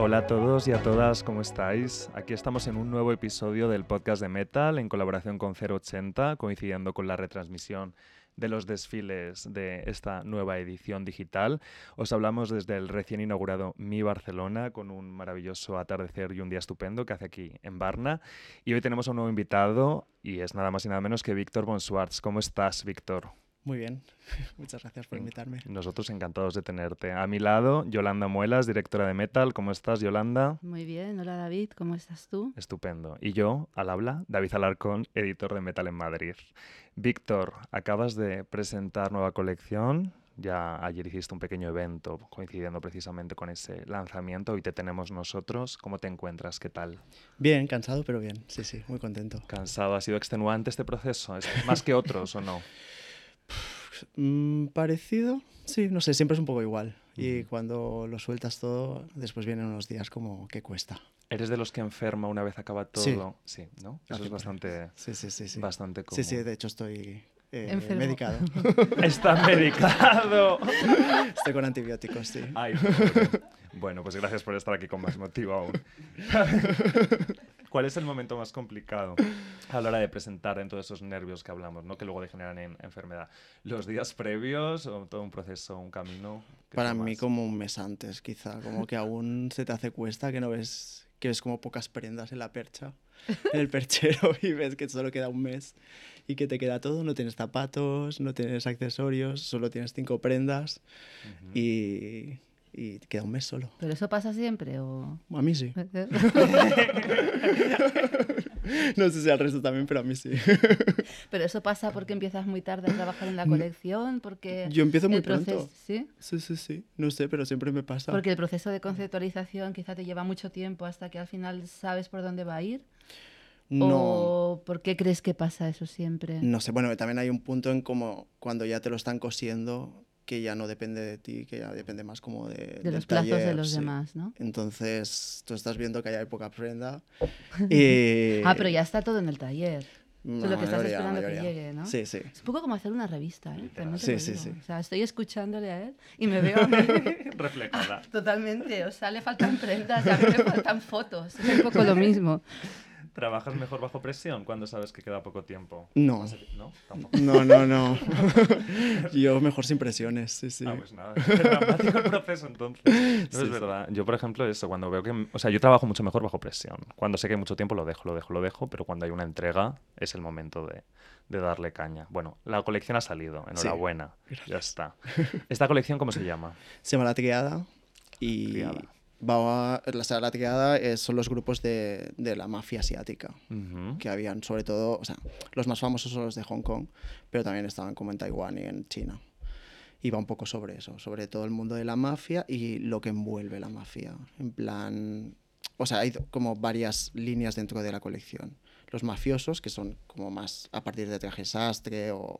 Hola a todos y a todas, ¿cómo estáis? Aquí estamos en un nuevo episodio del podcast de Metal en colaboración con 080, coincidiendo con la retransmisión de los desfiles de esta nueva edición digital. Os hablamos desde el recién inaugurado Mi Barcelona con un maravilloso atardecer y un día estupendo que hace aquí en Barna. Y hoy tenemos a un nuevo invitado y es nada más y nada menos que Víctor Bonsuarts. ¿Cómo estás, Víctor? Muy bien, muchas gracias por invitarme. Nosotros encantados de tenerte. A mi lado, Yolanda Muelas, directora de Metal. ¿Cómo estás, Yolanda? Muy bien, hola David, ¿cómo estás tú? Estupendo. Y yo, al habla, David Alarcón, editor de Metal en Madrid. Víctor, acabas de presentar nueva colección. Ya ayer hiciste un pequeño evento coincidiendo precisamente con ese lanzamiento. Hoy te tenemos nosotros. ¿Cómo te encuentras? ¿Qué tal? Bien, cansado, pero bien. Sí, sí, muy contento. ¿Cansado? ¿Ha sido extenuante este proceso? ¿Es más que otros o no? Mm, parecido, sí, no sé, siempre es un poco igual. Y cuando lo sueltas todo, después vienen unos días como que cuesta. ¿Eres de los que enferma una vez acaba todo? Sí, ¿no? Eso es bastante, sí, sí, sí, sí. bastante común. Sí, sí, de hecho estoy eh, medicado. Está medicado. Estoy con antibióticos, sí. Ay, bueno, pues gracias por estar aquí con más motivo aún. ¿Cuál es el momento más complicado a la hora de presentar en todos esos nervios que hablamos, ¿no? que luego degeneran en enfermedad? ¿Los días previos o todo un proceso, un camino? Para mí como un mes antes, quizá, como que aún se te hace cuesta, que no ves, que ves como pocas prendas en la percha, en el perchero y ves que solo queda un mes y que te queda todo, no tienes zapatos, no tienes accesorios, solo tienes cinco prendas y y queda un mes solo. ¿Pero eso pasa siempre o...? A mí sí. no sé si al resto también, pero a mí sí. ¿Pero eso pasa porque empiezas muy tarde a trabajar en la colección? Porque Yo empiezo muy pronto. ¿Sí? Sí, sí, sí. No sé, pero siempre me pasa. Porque el proceso de conceptualización quizá te lleva mucho tiempo hasta que al final sabes por dónde va a ir. No. ¿O por qué crees que pasa eso siempre? No sé, bueno, también hay un punto en como cuando ya te lo están cosiendo, que ya no depende de ti, que ya depende más como de, de los plazos de los demás, ¿no? Entonces, tú estás viendo que hay poca prenda. y... Ah, pero ya está todo en el taller. No, Solo que estás esperando que llegue, ¿no? Sí, sí. Es un poco como hacer una revista, ¿eh? Sí, sí, sí. O sea, estoy escuchándole a él y me veo a mí... Reflejada. totalmente. O sea, le faltan prendas a mí me faltan fotos. Es un poco lo mismo. ¿Trabajas mejor bajo presión cuando sabes que queda poco tiempo? No. ¿No? No, no, no. Yo mejor sin presiones, sí, sí. Ah, pues nada. Es dramático el proceso entonces. No es verdad. Yo, por ejemplo, eso, cuando veo que... O sea, yo trabajo mucho mejor bajo presión. Cuando sé que hay mucho tiempo lo dejo, lo dejo, lo dejo, pero cuando hay una entrega es el momento de, de darle caña. Bueno, la colección ha salido, enhorabuena. Ya está. ¿Esta colección cómo se llama? Se llama La Triada y... Triada va la Sagrada Triada son los grupos de, de la mafia asiática, que habían sobre todo, o sea, los más famosos son los de Hong Kong, pero también estaban como en Taiwán y en China. Y va un poco sobre eso, sobre todo el mundo de la mafia y lo que envuelve la mafia. En plan, o sea, hay como varias líneas dentro de la colección. Los mafiosos, que son como más a partir de trajes sastre o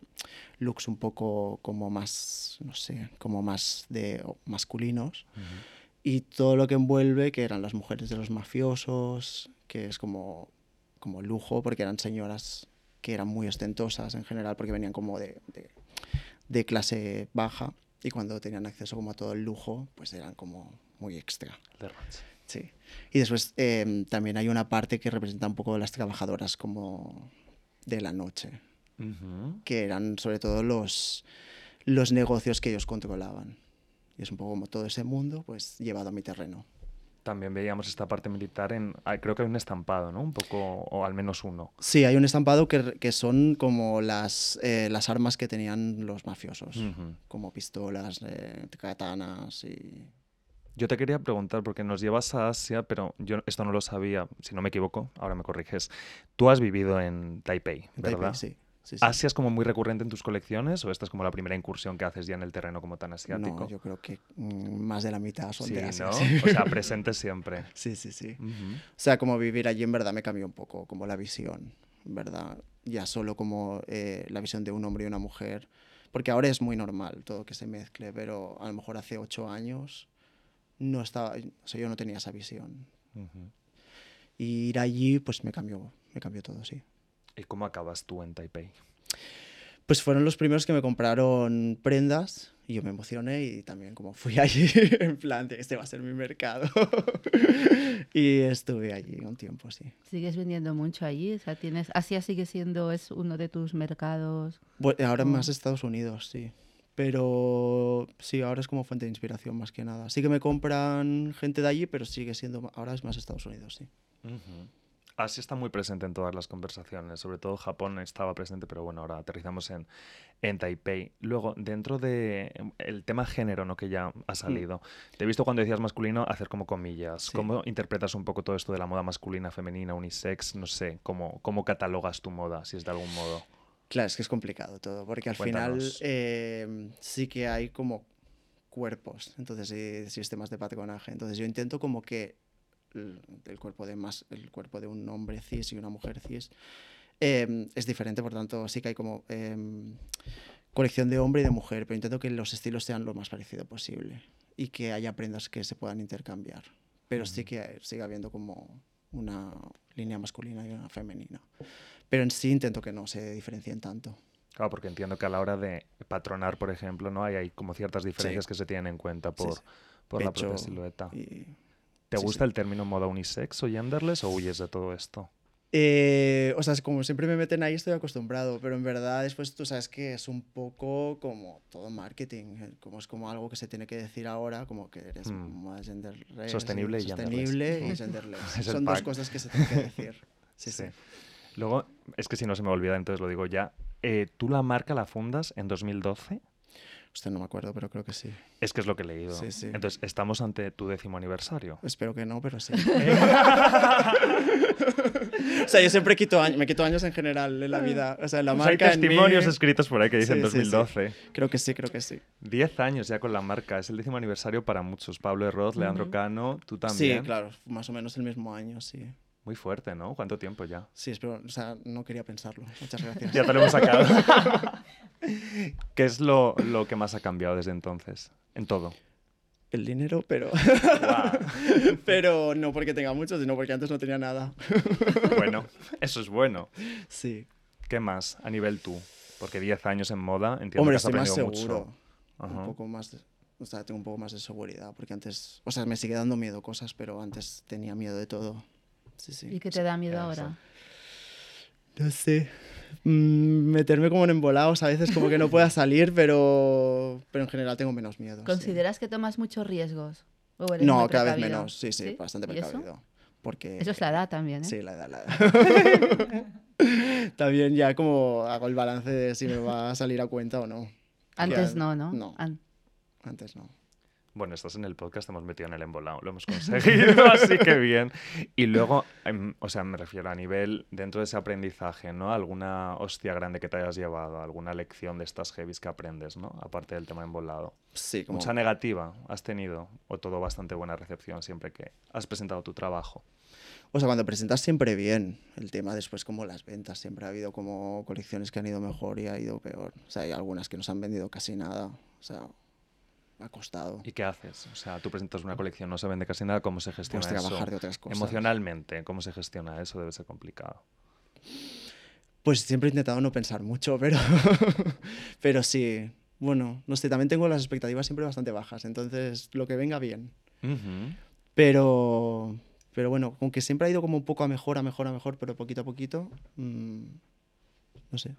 looks un poco como más, no sé, como más de masculinos y todo lo que envuelve, que eran las mujeres de los mafiosos, que es como, como lujo, porque eran señoras que eran muy ostentosas en general, porque venían como de, de, clase baja, y cuando tenían acceso como a todo el lujo, pues eran como muy extra. Sí. Y después em, también hay una parte que representa un poco las trabajadoras como de la noche, que eran sobre todo los, los negocios que ellos controlaban. Y es un poco como todo ese mundo, pues llevado a mi terreno. También veíamos esta parte militar en, creo que hay un estampado, ¿no? Un poco, o al menos uno. Sí, hay un estampado que, que son como las, eh, las armas que tenían los mafiosos, como pistolas, eh, katanas y... Yo te quería preguntar, porque nos llevas a Asia, pero yo esto no lo sabía, si no me equivoco, ahora me corriges. Tú has vivido en Taipei, ¿verdad? Taipei, sí. ¿Asia es como muy recurrente en tus colecciones o esta es como la primera incursión que haces ya en el terreno como tan asiático? No, yo creo que mm, más de la mitad son sí, de Asia. ¿no? O sea, presente siempre. Sí, sí, sí. O sea, como vivir allí en verdad me cambió un poco, como la visión, ¿verdad? Ya solo como eh, la visión de un hombre y una mujer, porque ahora es muy normal todo que se mezcle, pero a lo mejor hace ocho años no estaba, o sea, yo no tenía esa visión. Y ir allí, pues me cambió, me cambió todo, sí. ¿Y cómo acabas tú en Taipei? Pues fueron los primeros que me compraron prendas Y yo me emocioné y también como fui allí en plan de este va a ser mi mercado. y estuve allí un tiempo, sí. ¿Sigues vendiendo mucho allí? O sea, tienes, ¿Asia sigue siendo es uno de tus mercados? ahora más Estados Unidos, sí. Pero sí, ahora es como fuente de inspiración más que nada. Sí que me compran gente de allí, pero sigue siendo, ahora es más Estados Unidos, sí. Asia está muy presente en todas las conversaciones, sobre todo Japón estaba presente, pero bueno, ahora aterrizamos en, en Taipei. Luego, dentro del el tema género, ¿no? que ya ha mm. salido, te he visto cuando decías masculino hacer como comillas. ¿Cómo interpretas un poco todo esto de la moda masculina, femenina, unisex? No sé, ¿cómo, cómo catalogas tu moda, si es de algún modo? Claro, es que es complicado todo, porque al final eh, sí que hay como cuerpos, entonces sistemas de patronaje. Entonces yo intento como que el, cuerpo de más el cuerpo de un hombre cis y una mujer cis em, es diferente por tanto sí que hay como em, colección de hombre y de mujer pero intento que los estilos sean lo más parecido posible y que haya prendas que se puedan intercambiar. Pero sí que siga habiendo como una línea masculina y una femenina. Pero en sí intento que no se diferencien tanto. Claro, porque entiendo que a la hora de patronar, por ejemplo, ¿no? Hay, hay como ciertas diferencias que se tienen en cuenta por, por la propia silueta. Y ¿Te gusta el término moda unisex o genderless o huyes de todo esto? Eh, o sea, como siempre me meten ahí, estoy acostumbrado, pero en verdad después tú sabes que es un poco como todo marketing, eh, como es como algo que se tiene que decir ahora, como que eres hmm. genderless. Sostenible y, sostenible y genderless. Son dos cosas que se tienen que decir. Sí, sí, Luego, es que si no se me olvida, entonces lo digo ya. Eh, ¿Tú la marca la fundas en 2012? Usted no me acuerdo, pero creo que sí. Es que es lo que he leído. Sí, sí. Entonces, ¿estamos ante tu décimo aniversario? Espero que no, pero sí. o sea, yo siempre quito años, me quito años en general en la vida. O sea, la marca. hay testimonios escritos por ahí que dicen 2012. Creo que sí, creo que sí. Diez años ya con la marca. Es el décimo aniversario para muchos. Pablo Herroz, Leandro Cano, tú también. Sí, claro, más o menos el mismo año, sí. Muy fuerte, ¿no? ¿Cuánto tiempo ya? Sí, espero, o sea, no quería pensarlo. Muchas gracias. ya te lo hemos sacado. ¿Qué es lo, lo, que más ha cambiado desde entonces? En todo. El dinero, pero. pero no porque tenga mucho, sino porque antes no tenía nada. bueno, eso es bueno. Sí. ¿Qué más a nivel tú? Porque 10 años en moda, entiendo Hombre, que has aprendido más seguro. Un poco más. o sea, tengo un poco más de seguridad, porque antes. O sea, me sigue dando miedo cosas, pero antes tenía miedo de todo. ¿Y qué te da miedo ahora? No sé. Mm, meterme como en embolados, a veces como que no pueda salir, pero, pero en general tengo menos miedo. ¿Consideras que tomas muchos riesgos? no, cada vez menos, sí, sí, bastante precavido. Eso? Porque, eso es la edad también, ¿eh? Sí, la edad, la edad. también ya como hago el balance de si me va a salir a cuenta o no. Antes no, ¿no? No. Antes no. Bueno, estás en el podcast, hemos metido en el embolado, lo hemos conseguido, así que bien. Y luego, em, o sea, me refiero a nivel, dentro de ese aprendizaje, ¿no? ¿Alguna hostia grande que te hayas llevado? ¿Alguna lección de estas heavies que aprendes, ¿no? Aparte del tema embolado. Sí, como... ¿Mucha negativa has tenido? ¿O todo bastante buena recepción siempre que has presentado tu trabajo? O sea, cuando presentas siempre bien el tema, después como las ventas, siempre ha habido como colecciones que han ido mejor y ha ido peor. O sea, hay algunas que no se han vendido casi nada. O sea, ha costado. ¿Y qué haces? O sea, tú presentas una colección, no se vende casi nada, ¿cómo se gestiona pues trabajar de otras cosas. Emocionalmente, ¿cómo se gestiona eso? Debe ser complicado. Pues siempre he intentado no pensar mucho, pero, pero sí. Bueno, no sé, también tengo las expectativas siempre bastante bajas, entonces lo que venga bien. Pero, pero bueno, aunque siempre ha ido como un poco a mejor, a mejor, a mejor, pero poquito a poquito, mm, no sé.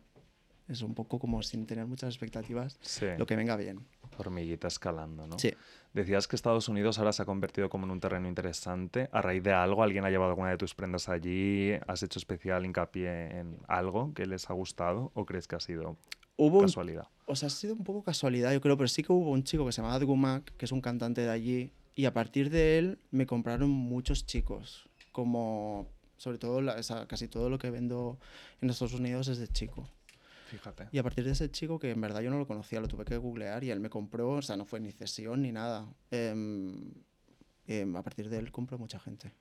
Es un poco como sin tener muchas expectativas, lo que venga bien hormiguita escalando, ¿no? Sí. Decías que Estados Unidos ahora se ha convertido como en un terreno interesante. ¿A raíz de algo alguien ha llevado alguna de tus prendas allí? ¿Has hecho especial hincapié en algo que les ha gustado o crees que ha sido hubo casualidad? o sea, ha sido un poco casualidad, yo creo, pero sí que hubo un chico que se llamaba Mac, que es un cantante de allí, y a partir de él me compraron muchos chicos, como sobre todo casi todo lo que vendo en Estados Unidos es de chico. Y a partir de ese chico, que en verdad yo no lo conocía, lo tuve que googlear y él me compró, o sea, no fue ni cesión ni nada. Em, em, a partir de él compro mucha gente.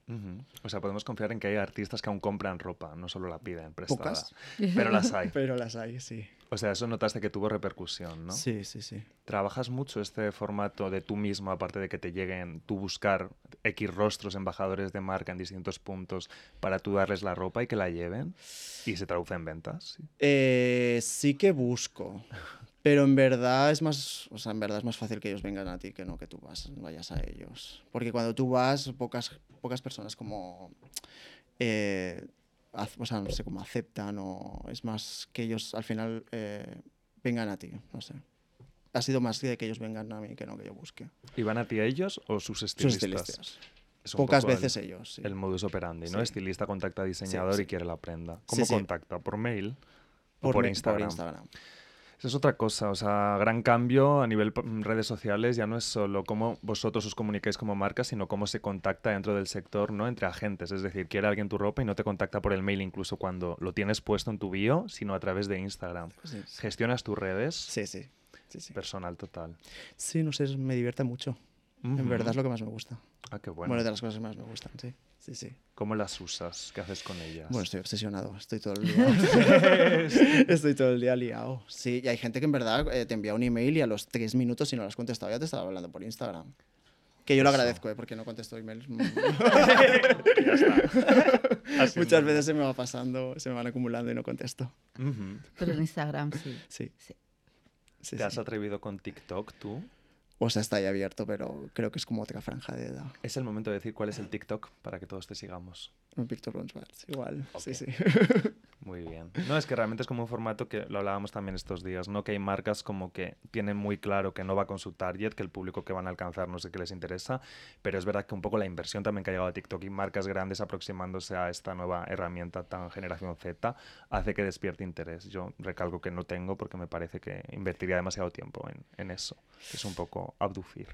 O sea, podemos confiar en que hay artistas que aún compran ropa, no solo la piden prestada. Pocas. Pero las hay. pero las hay, sí. O sea, eso notaste que tuvo repercusión, ¿no? Sí, sí, sí. ¿Trabajas mucho este formato de tú mismo, aparte de que te lleguen, tú buscar X rostros, embajadores de marca en distintos puntos para tú darles la ropa y que la lleven? ¿Y se traduce en ventas? Sí, eh, sí que busco. Pero en verdad es más, o sea, en verdad es más fácil que ellos vengan a ti que no que tú vas, vayas a ellos. Porque cuando tú vas, pocas, pocas personas como, eh, o sea, no sé, cómo aceptan o es más que ellos al final eh, vengan a ti, no sé. Ha sido más de que ellos vengan a mí que no que yo busque. ¿Y van a ti a ellos o sus estilistas? Sus estilistas. Pocas veces ellos. Sí. El modus operandi, ¿no? Estilista contacta a diseñador y quiere la prenda. ¿Cómo contacta? ¿Por mail? Por, por Instagram? Por Instagram. Esa es otra cosa, o sea, gran cambio a nivel mm, redes sociales ya no es solo cómo vosotros os comunicáis como marca, sino cómo se contacta dentro del sector, ¿no? Entre agentes, es decir, quiere alguien tu ropa y no te contacta por el mail incluso cuando lo tienes puesto en tu bio, sino a través de Instagram. ¿Gestionas tus redes? Sí, sí. sí, sí. Personal total. Sí, no sé, me divierte mucho. En verdad es lo que más me gusta. Ah, qué bueno. Bueno, de las cosas que más me gustan, sí. Sí, sí. ¿Cómo las usas? ¿Qué haces con ellas? Bueno, estoy obsesionado. Estoy todo el día. estoy todo el día liado. Sí, y hay gente que en verdad eh, te envía un email y a los tres minutos, si no lo has contestado, ya te estaba hablando por Instagram. Que yo lo agradezco, ¿eh? porque no contesto emails. ya está. Muchas veces se me va pasando, se me van acumulando y no contesto. Pero en Instagram sí. Sí. sí. ¿Te has atrevido con TikTok tú? O sea, está ahí abierto, pero creo que es como otra franja de edad. Es el momento de decir cuál es el TikTok para que todos te sigamos. Víctor Ronsberg, igual. Sí, sí. Muy bien. No, es que realmente es como un formato que lo hablábamos también estos días, ¿no? Que hay marcas como que tienen muy claro que no va con su target, que el público que van a alcanzar no sé qué les interesa, pero es verdad que un poco la inversión también que ha llegado a TikTok y marcas grandes aproximándose a esta nueva herramienta tan generación Z hace que despierte interés. Yo recalco que no tengo porque me parece que invertiría demasiado tiempo en, en eso. Es un poco abducir.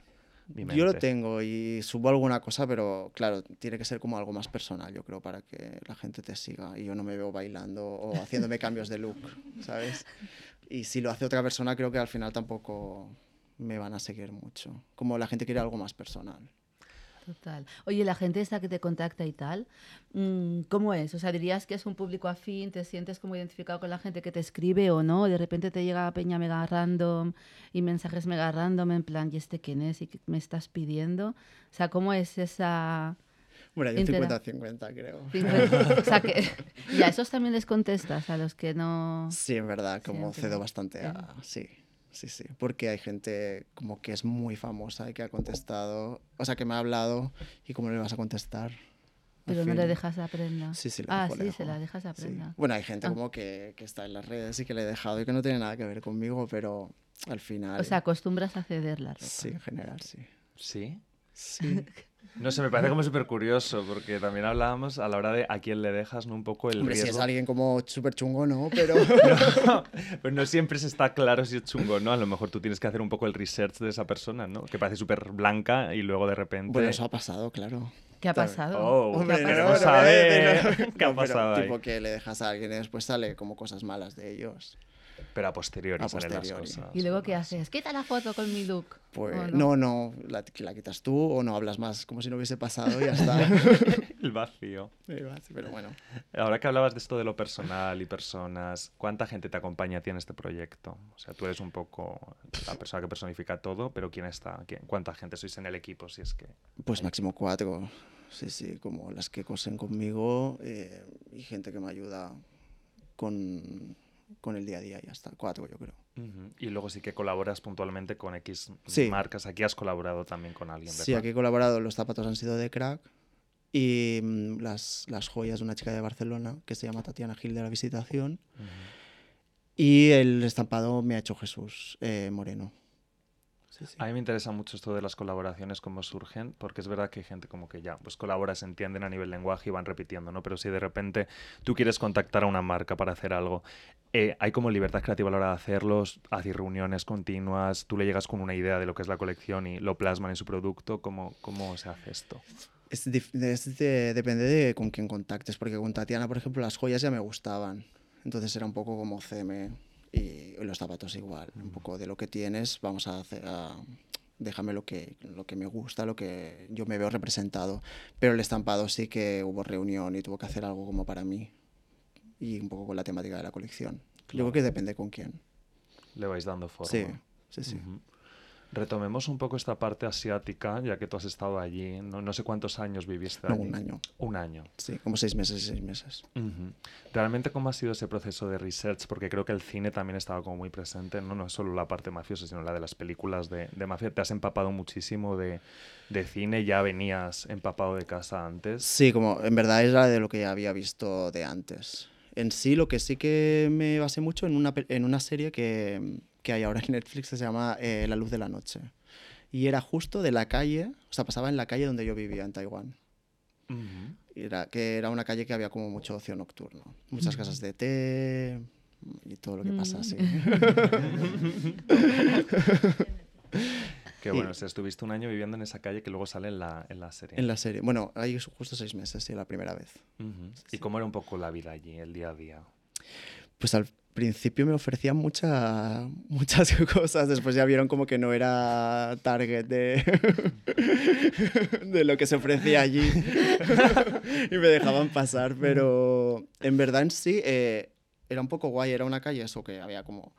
Yo lo tengo y subo alguna cosa, pero claro, tiene que ser como algo más personal, yo creo, para que la gente te siga. Y yo no me veo bailando o haciéndome cambios de look, ¿sabes? Y si lo hace otra persona, creo que al final tampoco me van a seguir mucho. Como la gente quiere algo más personal. Total. Oye, la gente esta que te contacta y tal, mm, ¿cómo es? O sea, dirías que es un público afín, te sientes como identificado con la gente que te escribe o no, de repente te llega peña mega random y mensajes mega random en plan, ¿y este quién es? ¿Y qué me estás pidiendo? O sea, ¿cómo es esa... Bueno, yo 50-50 creo. o sea, que y a esos también les contestas, a los que no... Sí, en verdad, como cedo bastante a... Sí sí, sí. Porque hay gente como que es muy famosa y que ha contestado, o sea, que me ha hablado y cómo le vas a contestar. Pero no le dejas la prenda. Sí, sí, Ah, sí, se la dejas la prenda. Bueno, hay gente ah. como que, que, está en las redes y que le he dejado y que no tiene nada que ver conmigo, pero al final... O sea, acostumbras a ceder la ropa. Sí, en general, sí. ¿Sí? Sí. No sé, me parece como súper curioso, porque también hablábamos a la hora de a quién le dejas ¿no? un poco el Hombre, riesgo. si es alguien como súper chungo, no, pero... no, pero no siempre se está claro si es chungo, ¿no? A lo mejor tú tienes que hacer un poco el research de esa persona, ¿no? Que parece súper blanca y luego de repente... Bueno, eso ha pasado, claro. ¿Qué ha pasado? Oh, Hombre, ¿Qué ha pasado? ¿Qué ha pasado Tipo que le dejas a alguien y después sale como cosas malas de ellos. Pero a posteriori, a posteriori. las cosas. ¿Y luego qué haces? ¿Quita la foto con mi look? Pues no, no, la, quitas tú o no hablas más como si no hubiese pasado y ya está. El vacío. pero bueno. Ahora que hablabas de esto de lo personal y personas, ¿cuánta gente te acompaña a ti en este proyecto? O sea, tú eres un poco la persona que personifica todo, pero ¿quién está? ¿Quién, ¿Cuánta gente sois en el equipo? Si es que... Pues máximo cuatro. Sí, sí, como las que cosen conmigo eh, y gente que me ayuda con con el día a día ya está. Cuatro, yo creo. Y luego sí que colaboras puntualmente con X marcas. Aquí has colaborado también con alguien, Sí, aquí he colaborado. Los zapatos han sido de crack. Y mm, las, las, joyas de una chica de Barcelona que se llama Tatiana Gil de la Visitación. Y el estampado me ha hecho Jesús eh, Moreno. A mí me interesa mucho esto de las colaboraciones, cómo surgen, porque es verdad que hay gente como que ya, pues colabora, se entienden a nivel lenguaje y van repitiendo, ¿no? Pero si de repente tú quieres contactar a una marca para hacer algo, eh, hay como libertad creativa a la hora de hacerlos, hacer reuniones continuas, tú le llegas con una idea de lo que es la colección y lo plasman en su producto, ¿cómo, cómo se hace esto? Es, depende de con quién contactes, porque con Tatiana, por ejemplo, las joyas ya me gustaban, entonces era un poco como CM y los zapatos igual, un poco de lo que tienes, vamos a hacer, déjame lo que, lo que me gusta, lo que yo me veo representado. Pero el estampado sí que hubo reunión y tuvo que hacer algo como para mí y un poco con la temática de la colección. Yo creo que depende con quién. Le vais dando forma. Sí, sí, sí. Retomemos un poco esta parte asiática, ya que tú has estado allí. No, sé cuántos años viviste allí. un año. Un año. Sí, como seis meses y seis meses. ¿Realmente cómo ha sido ese proceso de research? Porque creo que el cine también estaba como muy presente, no, no solo la parte mafiosa, sino la de las películas de, de mafia. ¿Te has empapado muchísimo de, de, cine? ¿Ya venías empapado de casa antes? Sí, como en verdad era de lo que ya había visto de antes. En sí, lo que sí que me basé mucho en una, en una serie que que hay ahora en Netflix se llama eh, La luz de la noche. Y era justo de la calle, o sea, pasaba en la calle donde yo vivía en Taiwán. era, que era una calle que había como mucho ocio nocturno. Muchas casas de té y todo lo que pasa así. Qué bueno, o sea, estuviste un año viviendo en esa calle que luego sale en la, en la serie. En la serie. Bueno, ahí justo seis meses, sí, la primera vez. ¿Y cómo era un poco la vida allí, el día a día? Pues al principio me ofrecían mucha, muchas cosas, después ya vieron como que no era target de, de lo que se ofrecía allí. Y me dejaban pasar, pero en verdad en sí eh, era un poco guay, era una calle eso que había como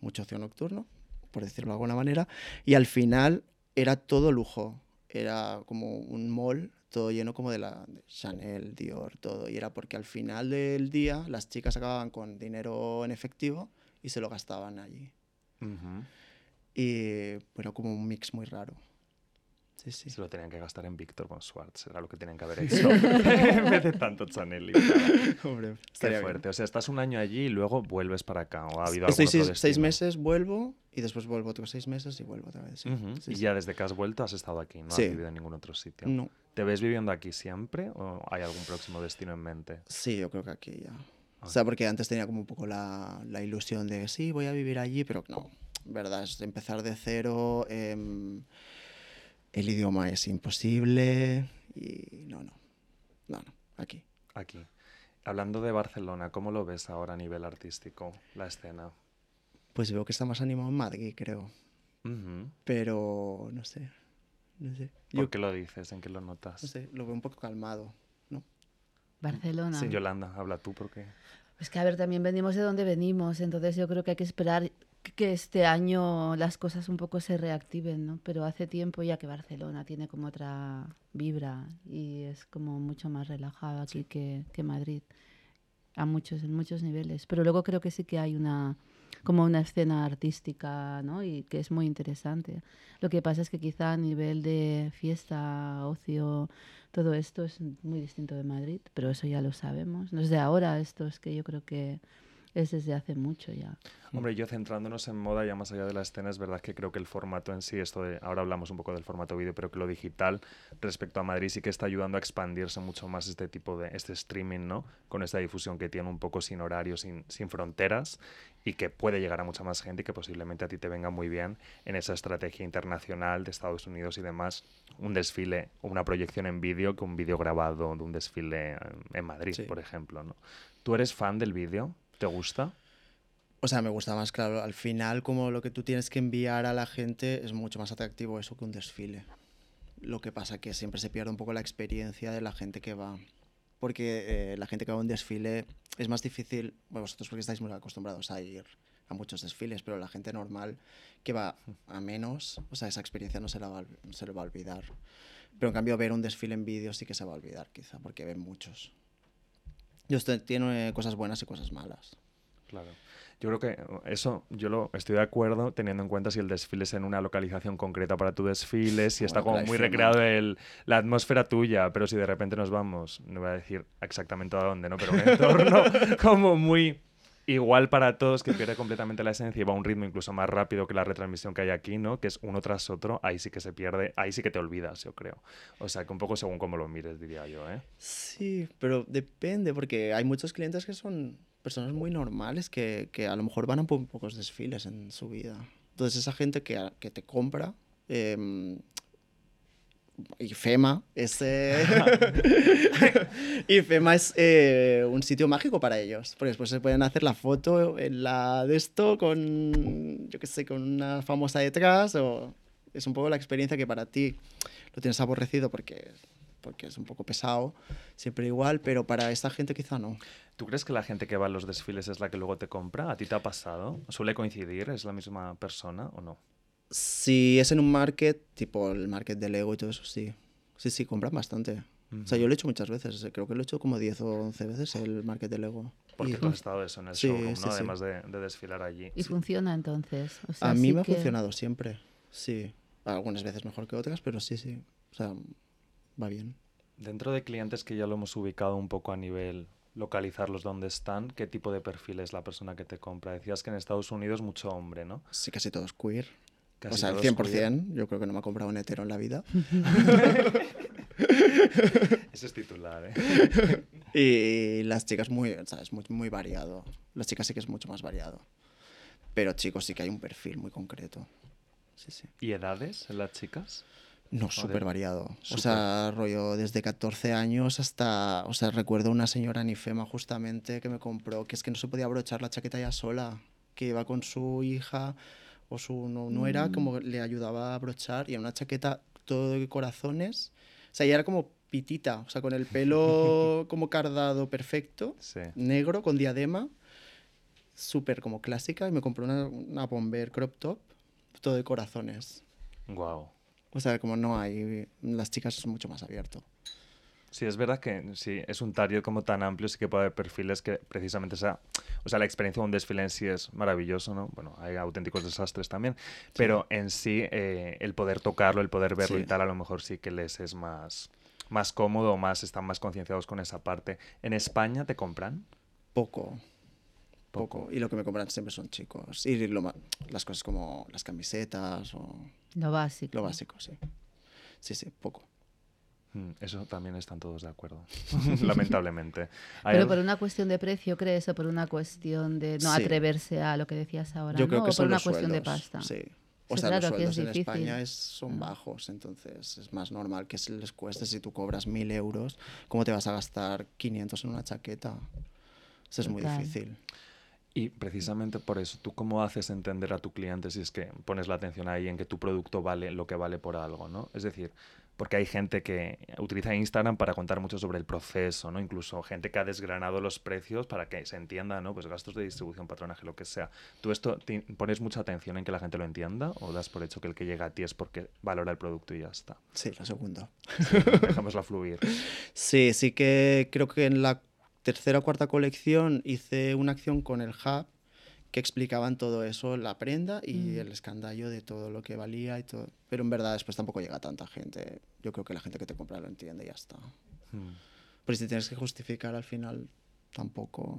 mucho ocio nocturno, por decirlo de alguna manera, y al final era todo lujo, era como un mall todo lleno como de la Chanel, Dior, todo. Y era porque al final del día las chicas acababan con dinero en efectivo y se lo gastaban allí. Y bueno, como un mix muy raro. Sí, sí. Se lo tenían que gastar en Víctor von Schwartz, era lo que tenían que haber hecho. en vez de tanto Chanel. Hombre, Qué fuerte. O sea, estás un año allí y luego vuelves para acá. ¿O ha habido Estoy seis, seis, meses, vuelvo y después vuelvo otros seis meses y vuelvo otra vez. y ya desde que has vuelto has estado aquí, no has vivido en ningún otro sitio. No. ¿Te ves viviendo aquí siempre o hay algún próximo destino en mente? Sí, yo creo que aquí ya. O sea, porque antes tenía como un poco la, la, ilusión de sí, voy a vivir allí, pero no, verdad, es empezar de cero. Em, el idioma es imposible y no, no, no, no, aquí. Aquí. Hablando de Barcelona, ¿cómo lo ves ahora a nivel artístico, la escena? Pues veo que está más animado en Madrid, creo. Pero no sé, no sé. ¿Por qué lo dices? ¿En qué lo notas? No sé, lo veo un poco calmado, ¿no? Barcelona. Sí, Yolanda, habla tú, ¿por qué? Pues que, a ver, también venimos de donde venimos, entonces yo creo que hay que esperar que este año las cosas un poco se reactiven, ¿no? Pero hace tiempo ya que Barcelona tiene como otra vibra y es como mucho más relajado aquí que, que Madrid, a muchos, en muchos niveles. Pero luego creo que sí que hay una como una escena artística, ¿no? Y que es muy interesante. Lo que pasa es que quizá a nivel de fiesta, ocio, todo esto es muy distinto de Madrid, pero eso ya lo sabemos. No es de ahora, esto es que yo creo que es desde hace mucho ya. Hombre, yo centrándonos en moda, ya más allá de la escena, es verdad que creo que el formato en sí, esto de, ahora hablamos un poco del formato vídeo, pero que lo digital respecto a Madrid sí que está ayudando a expandirse mucho más este tipo de, este streaming, ¿no? Con esta difusión que tiene un poco sin horario, sin, sin fronteras y que puede llegar a mucha más gente y que posiblemente a ti te venga muy bien en esa estrategia internacional de Estados Unidos y demás, un desfile o una proyección en vídeo que un vídeo grabado de un desfile en Madrid, por ejemplo, ¿no? ¿Tú eres fan del vídeo? ¿Te gusta? O sea, me gusta más, claro. Al final, como lo que tú tienes que enviar a la gente es mucho más atractivo eso que un desfile. Lo que pasa que siempre se pierde un poco la experiencia de la gente que va. Porque eh, la gente que va a un desfile es más difícil, bueno, vosotros porque estáis muy acostumbrados a ir a muchos desfiles, pero la gente normal que va a menos, o sea, esa experiencia no se, la va, se le va a olvidar. Pero en cambio ver un desfile en vídeo sí que se va a olvidar quizá, porque ven muchos. Y usted tiene cosas buenas y cosas malas. Claro. Yo creo que eso, yo lo estoy de acuerdo teniendo en cuenta si el desfile es en una localización concreta para tu desfile, si está como muy recreado el, la atmósfera tuya, pero si de repente nos vamos, no voy a decir exactamente a dónde, ¿no? Pero un entorno como muy igual para todos, que pierde completamente la esencia y va a un ritmo incluso más rápido que la retransmisión que hay aquí, ¿no? Que es uno tras otro, ahí sí que se pierde, ahí sí que te olvidas, yo creo. O sea, que un poco según cómo lo mires, diría yo, ¿eh? Sí, pero depende, porque hay muchos clientes que son personas muy normales que, que a lo mejor van a pocos desfiles en su vida. Entonces, esa gente que, que te compra, eh, y FEMA es, eh, y FEMA es eh, un sitio mágico para ellos, porque después se pueden hacer la foto en la de esto con, yo qué sé, con una famosa detrás, o es un poco la experiencia que para ti lo tienes aborrecido porque, porque es un poco pesado, siempre igual, pero para esta gente quizá no. ¿Tú crees que la gente que va a los desfiles es la que luego te compra? ¿A ti te ha pasado? ¿Suele coincidir? ¿Es la misma persona o no? Si es en un market, tipo el market de Lego y todo eso, sí. Sí, sí, compran bastante. O sea, yo lo he hecho muchas veces. Creo que lo he hecho como 10 o 11 veces el market de Lego. Porque tú has estado eso en el showroom, ¿no? Además de, desfilar allí. ¿Y funciona entonces? a mí me ha funcionado siempre, sí. Algunas veces mejor que otras, pero sí, sí. O sea, va bien. Dentro de clientes que ya lo hemos ubicado un poco a nivel localizarlos donde están, ¿qué tipo de perfil es la persona que te compra? Decías que en Estados Unidos mucho hombre, ¿no? Sí, casi todos queer. O sea, el 100%. Yo creo que no me ha comprado un hetero en la vida. Ese es titular, ¿eh? y las chicas muy, ¿sabes? Muy, muy variado. Las chicas sí que es mucho más variado. Pero chicos sí que hay un perfil muy concreto. Sí, sí. ¿Y edades en las chicas? No, súper variado. O sea, rollo desde 14 años hasta... O sea, recuerdo una señora Nifema justamente que me compró, que es que no se podía abrochar la chaqueta ya sola, que iba con su hija o su nuera, mm. como le ayudaba a abrochar, y una chaqueta todo de corazones. O sea, ella era como pitita, o sea, con el pelo como cardado perfecto, negro, con diadema, súper como clásica, y me compró una, una bomber crop top, todo de corazones. Wow. O sea, como no hay, las chicas son mucho más abierto. Sí, es verdad que sí, es un target como tan amplio, sí que puede haber perfiles que precisamente sea, o sea, la experiencia de un desfile en sí es maravilloso, ¿no? Bueno, hay auténticos desastres también, pero en sí eh, el poder tocarlo, el poder verlo y tal, a lo mejor sí que les es más, más cómodo o más, están más concienciados con esa parte. ¿En España te compran? Poco. Poco. Y lo que me compran siempre son chicos. Y las cosas como las camisetas o... Lo básico. Lo básico, sí. Sí, sí, poco. Mm, eso también están todos de acuerdo, lamentablemente. Pero por una cuestión de precio, ¿crees? O por una cuestión de no atreverse a lo que decías ahora, Yo creo que o por una cuestión de pasta. Sí. O sea, los sueldos en España son ah. bajos, entonces es más normal que les cueste si tú cobras mil euros, ¿cómo te vas a gastar 500 en una chaqueta? Eso es muy difícil. Y precisamente por eso, ¿tú cómo haces entender a tu cliente si es que pones la atención ahí en que tu producto vale lo que vale por algo, ¿no? Es decir, porque hay gente que utiliza Instagram para contar mucho sobre el proceso, ¿no? Incluso gente que ha desgranado los precios para que se entienda, ¿no? Pues gastos de distribución, patronaje, lo que sea. ¿Tú esto pones mucha atención en que la gente lo entienda o das por hecho que el que llega a ti es porque valora el producto y ya está? Sí, la segunda. dejámosla fluir. Sí, sí que creo que en la tercera o cuarta colección hice una acción con el Hub que explicaban todo eso, la prenda y mm. el escandallo de todo lo que valía y todo. Pero en verdad después tampoco llega tanta gente. Yo creo que la gente que te compra lo entiende y ya está. Mm. Pero si tienes que justificar al final, tampoco...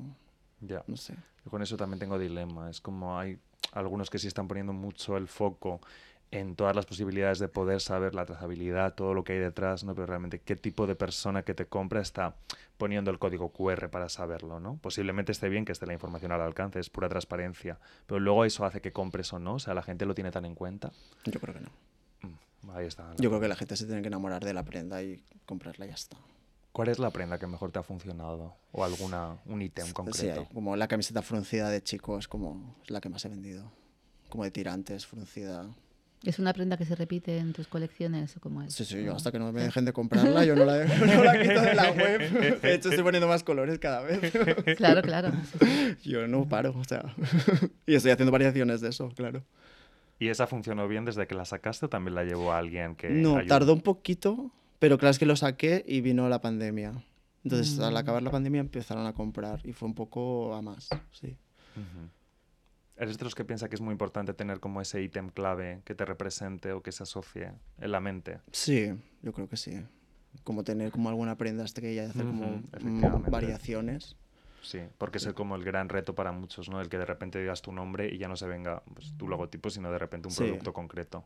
Ya. No sé. con eso también tengo dilema. Es como hay algunos que sí están poniendo mucho el foco en todas las posibilidades de poder saber la trazabilidad, todo lo que hay detrás, ¿no? Pero realmente qué tipo de persona que te compra está poniendo el código QR para saberlo, ¿no? Posiblemente esté bien que esté la información al alcance, es pura transparencia, pero luego eso hace que compres o no, o sea, la gente lo tiene tan en cuenta. Yo creo que no. Mm, ahí está. Yo creo que la gente se tiene que enamorar de la prenda y comprarla y ya está. ¿Cuál es la prenda que mejor te ha funcionado? ¿O alguna, un ítem concreto? Sí, como la camiseta fruncida de chico es como la que más he vendido. Como de tirantes, fruncida. ¿Es una prenda que se repite en tus colecciones o cómo es? Sí, sí, yo hasta que no me dejen de comprarla, yo no la, no la quito de la web. De hecho, estoy poniendo más colores cada vez. Claro, claro. Yo no paro, o sea. Y estoy haciendo variaciones de eso, claro. ¿Y esa funcionó bien desde que la sacaste o también la llevó a alguien que.? No, tardó un poquito, pero claro, es que lo saqué y vino la pandemia. Entonces, al mm. acabar la pandemia empezaron a comprar y fue un poco a más, sí. ¿Eres de los que piensa que es muy importante tener como ese ítem clave que te represente o que se asocie en la mente? Sí, yo creo que sí. Como tener como alguna prenda estrella y hacer como variaciones. Sí, porque es como el gran reto para muchos, ¿no? El que de repente digas tu nombre y ya no se venga pues, tu logotipo, sino de repente un producto concreto.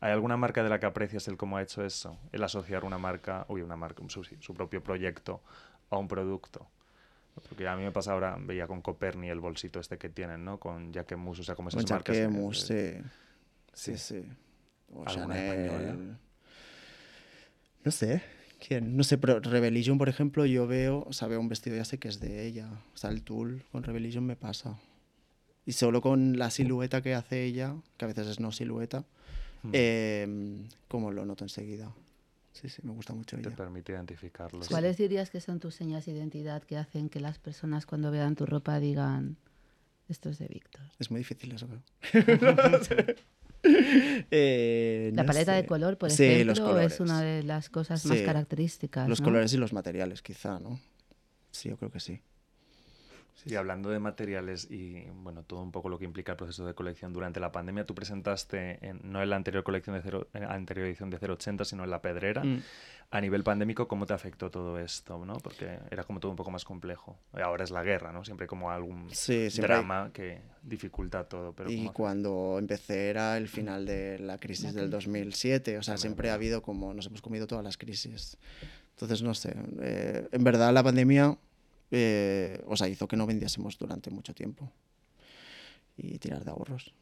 ¿Hay alguna marca de la que aprecias el cómo ha hecho eso? El asociar una marca, uy, una marca, su, su propio proyecto a un producto. Porque a mí me pasa ahora, veía con Coperni el bolsito este que tienen, ¿no? Con Jacquemus, o sea, como esas con marcas. Jacquemus, sí. Sí, sí. O Chanel. No sé. ¿Quién? No sé, pero Rebellion, por ejemplo, yo veo, o sea, veo un vestido ya sé que es de ella. O sea, el tul con Rebellion me pasa. Y solo con la silueta que hace ella, que a veces es no silueta, hmm. eh, como lo noto enseguida. Sí, sí, me gusta mucho Te permite identificarlos. ¿Cuáles dirías que son tus señas de identidad que hacen que las personas cuando vean tu ropa digan, esto es de Víctor? Es muy difícil eso, creo. Eh, la no paleta sé. de color, por Sí, ejemplo, es una de las cosas más características. Los ¿no? colores y los materiales, quizá, ¿no? Sí, yo creo que sí. Y hablando de materiales y bueno, todo un poco lo que implica el proceso de colección durante la pandemia, tú presentaste en- no en la anterior colección de cero, en la anterior edición de 080, sino en la Pedrera. Mm. A nivel pandémico, ¿cómo te afectó todo esto? ¿no? Porque era como todo un poco más complejo. Y Ahora es la guerra, ¿no? Siempre como algún Sí, siempre hay- drama que dificulta todo. Pero Y cuando empecé era el final de la crisis del 2007, o sea, También, siempre ha habido como, nos hemos comido todas las crisis. Entonces, no sé, eh, en verdad la pandemia, eh, o sea, hizo que no vendiésemos durante mucho tiempo y tirar de ahorros.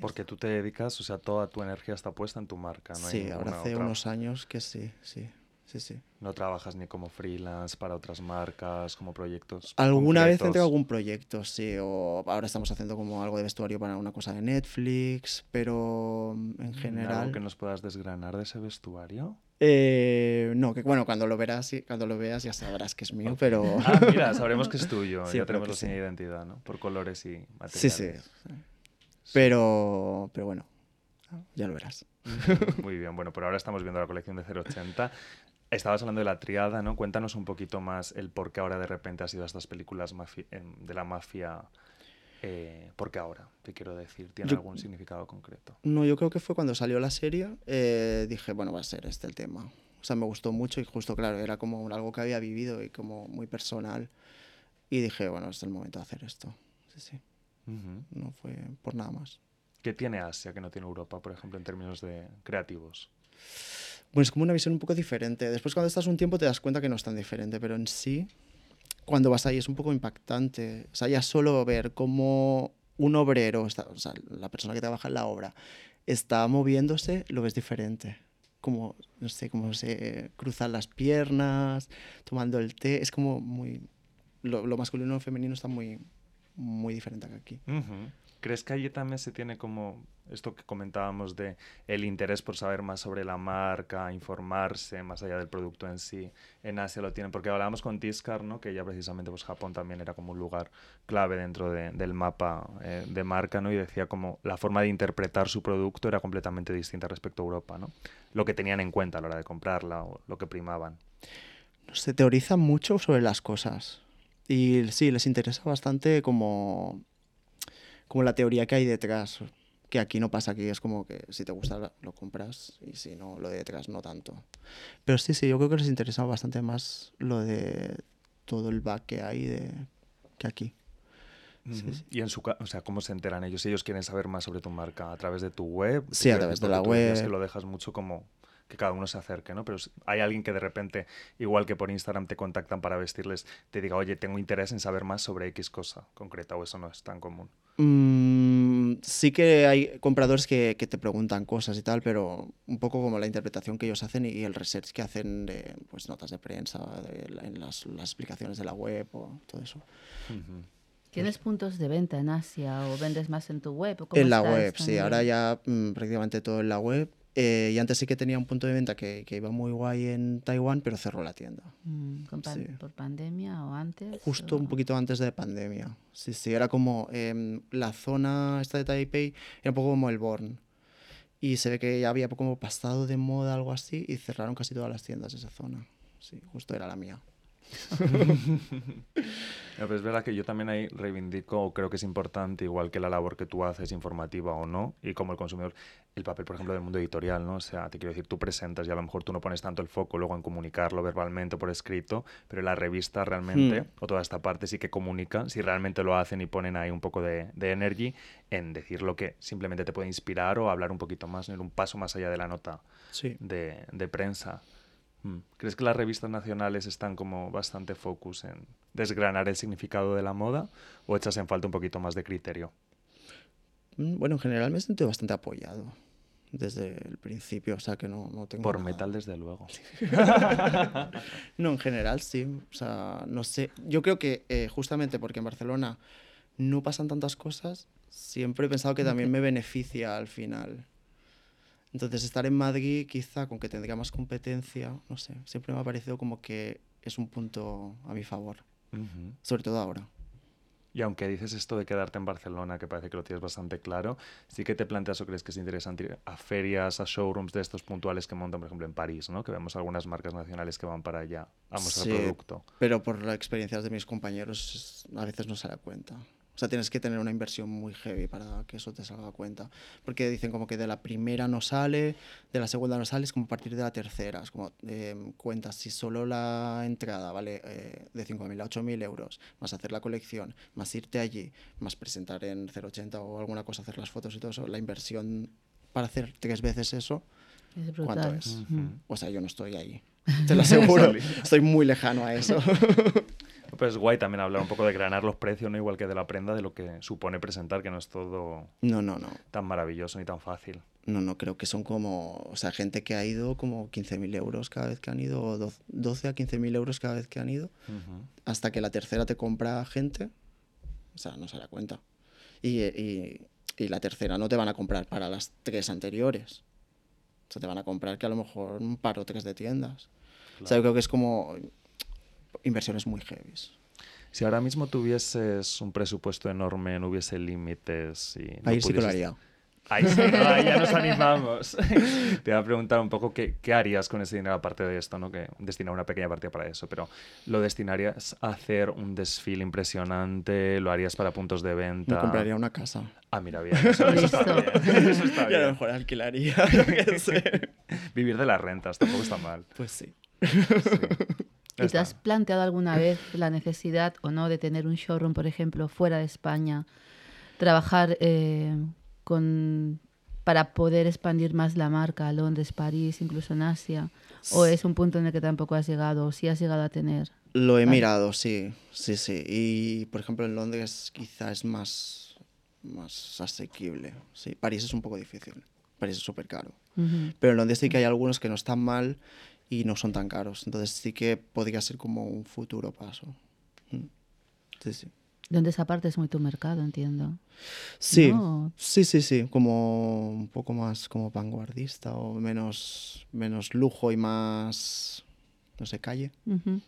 Porque tú te dedicas, o sea, toda tu energía está puesta en tu marca, ¿no? hay Sí, ahora hace otra- unos años que sí, sí, sí, sí. No trabajas ni como freelance para otras marcas, como proyectos. Alguna vez entré algún proyecto, sí, o ahora estamos haciendo como algo de vestuario para una cosa de Netflix, pero mm, en general... ¿Algo que nos puedas desgranar de ese vestuario? Eh, no, que bueno, cuando lo verás, cuando lo veas ya sabrás que es mío, pero... Ah, mira, sabremos que es tuyo. Sí, ya tenemos la sí. de identidad, ¿no? Por colores y materiales. sí, sí. Pero, pero bueno, ya lo verás. Muy bien, bueno, por ahora estamos viendo la colección de 080. Estabas hablando de la triada, ¿no? Cuéntanos un poquito más el por qué ahora de repente has ido a estas películas em, de la mafia. Eh, ¿Por qué ahora? Te quiero decir, ¿tiene Yo- algún significado concreto? No, yo creo que fue cuando salió la serie, eh, dije, bueno, va a ser este el tema. O sea, me gustó mucho y justo, claro, era como algo que había vivido y como muy personal. Y dije, bueno, es el momento de hacer esto. Sí, sí, Ujú. no fue por nada más. ¿Qué tiene Asia que no tiene Europa, por ejemplo, en términos de creativos? Bueno, es como una visión un poco diferente. Después cuando estás un tiempo te das cuenta que no es tan diferente, pero en sí, cuando vas ahí es un poco impactante. O sea, ya solo ver cómo un obrero, está- o sea, la persona que trabaja en la obra, está moviéndose, lo ves diferente. Como, no sé, cómo se cruzan las piernas, tomando el té. Es como muy... Lo, lo masculino y lo femenino está muy, muy diferente que aquí. ¿Crees que allí también se tiene como esto que comentábamos de el interés por saber más sobre la marca, informarse más allá del producto en sí? En Asia lo tienen, porque hablábamos con Tiscar, ¿no? Que ya precisamente pues Japón también era como un lugar clave dentro de- del mapa eh, de marca, ¿no? Y decía como la forma de interpretar su producto era completamente distinta respecto a Europa, ¿no? Lo que tenían en cuenta a la hora de comprarla o lo que primaban. se teoriza mucho sobre las cosas. Y sí, les interesa bastante como, como la teoría que hay detrás. Que aquí no pasa, aquí es como que si te gusta lo compras y si no, lo de detrás no tanto. Pero sí, sí, yo creo que les interesa bastante más lo de todo el back que hay de, que aquí. Sí. Y en su o sea, ¿cómo se enteran ellos? Ellos quieren saber más sobre tu marca a través de tu web. Sí, a través de la tú decías que web. lo dejas mucho como que cada uno se acerque, ¿no? Pero hay alguien que de repente, igual que por Instagram te contactan para vestirles, te diga, oye, tengo interés en saber más sobre X cosa concreta o eso no es tan común. Mm, sí que hay compradores que, que te preguntan cosas y tal, pero un poco como la interpretación que ellos hacen y el research que hacen de pues, notas de prensa, de en las, las explicaciones de la web o todo eso. ¿Tienes puntos de venta en Asia o vendes más en tu web? ¿O cómo En la web, sí, ahora ya mm, prácticamente todo en la web. Eh, y antes sí que tenía un punto de venta que, que iba muy guay en Taiwán, pero cerró la tienda. Mm, con pan- Sí. ¿Por pandemia o antes? Justo o- un poquito antes de pandemia. Sí, sí, era como em, la zona esta de Taipei, era un poco como el Born. Y se ve que ya había como pasado de moda algo así y cerraron casi todas las tiendas de esa zona. Sí, justo era la mía. No, pero es verdad que yo también ahí reivindico, creo que es importante, igual que la labor que tú haces, informativa o no, y como el consumidor, el papel, por ejemplo, del mundo editorial, ¿no? O sea, te quiero decir, tú presentas y a lo mejor tú no pones tanto el foco luego en comunicarlo verbalmente o por escrito, pero la revista realmente, Hmm. o toda esta parte sí que comunica, si realmente lo hacen y ponen ahí un poco de, de energy en decir lo que simplemente te puede inspirar o hablar un poquito más, ir un paso más allá de la nota Sí. de, de prensa. Mm. ¿Crees que las revistas nacionales están como bastante focus en desgranar el significado de la moda o echas en falta un poquito más de criterio? Mm, Bueno, en general me he sentido bastante apoyado desde el principio, o sea que no, no tengo... Por nada- metal, desde luego. No, en general sí. O sea, no sé. Yo creo que eh, justamente porque en Barcelona no pasan tantas cosas, siempre he pensado que también me beneficia al final. Entonces, estar en Madrid, quizá con que tendría más competencia, no sé, siempre me ha parecido como que es un punto a mi favor, sobre todo ahora. Y aunque dices esto de quedarte en Barcelona, que parece que lo tienes bastante claro, sí que te planteas o crees que es interesante ir a ferias, a showrooms de estos puntuales que montan, por ejemplo, en París, ¿no? Que vemos algunas marcas nacionales que van para allá a mostrar Sí, producto. Pero por las experiencias de mis compañeros, a veces no se da cuenta. O sea, tienes que tener una inversión muy heavy para que eso te salga a cuenta. Porque dicen como que de la primera no sale, de la segunda no sale, es como a partir de la tercera. Es como eh, cuentas, si solo la entrada vale eh, de 5.000 a 8.000 euros, más hacer la colección, más irte allí, más presentar en 080 o alguna cosa, hacer las fotos y todo eso, la inversión para hacer tres veces eso, Es ¿cuánto es? Mm. O sea, yo no estoy ahí. Te lo aseguro. Estoy muy lejano a eso. Pues es guay también hablar un poco de granar los precios, ¿no? Igual que de la prenda, de lo que supone presentar, que no es todo No, no, no. tan maravilloso ni tan fácil. No, no, creo que son como, o sea, gente que ha ido como 15.000 euros cada vez que han ido, o doz- 12 a 15.000 euros cada vez que han ido, Ujú. hasta que la tercera te compra gente, o sea, no se da cuenta. Y, y- y la tercera no te van a comprar para las tres anteriores. O sea, te van a comprar que a lo mejor un par o tres de tiendas. O sea, yo creo que es como inversiones muy heavy. Si ahora mismo tuvieses un presupuesto enorme, no hubiese límites y... no Ahí sí que lo haría. Ahí sí, ¿no? Ahí ya nos animamos. Te voy a preguntar un poco qué, qué harías con ese dinero aparte de esto, ¿no? Que destinar una pequeña partida para eso, pero ¿lo destinarías a hacer un desfile impresionante? ¿Lo harías para puntos de venta? Me compraría una casa. Ah, mira, bien. Eso, eso está bien. Eso está Y a lo mejor alquilaría, yo qué sé. Vivir de las rentas tampoco está mal. Pues sí. Ya ¿Y te has planteado alguna vez la necesidad o no de tener un showroom, por ejemplo, fuera de España? Trabajar eh, con para poder expandir más la marca a Londres, París, incluso en Asia? ¿O es un punto en el que tampoco has llegado o sí has llegado a tener? Lo he Vale. mirado, sí, sí, sí. Y por ejemplo en Londres quizá es más, más asequible. Sí, París es un poco difícil. París es súper caro. Ujú. Pero en Londres sí que hay algunos que no están mal y no son tan caros. Entonces sí que podría ser como un futuro paso. Mm. Sí, sí. Donde esa parte es muy tu mercado, entiendo. Sí, No. sí, sí, sí. Como un poco más como vanguardista o menos, menos lujo y más, no sé, calle. Ujú.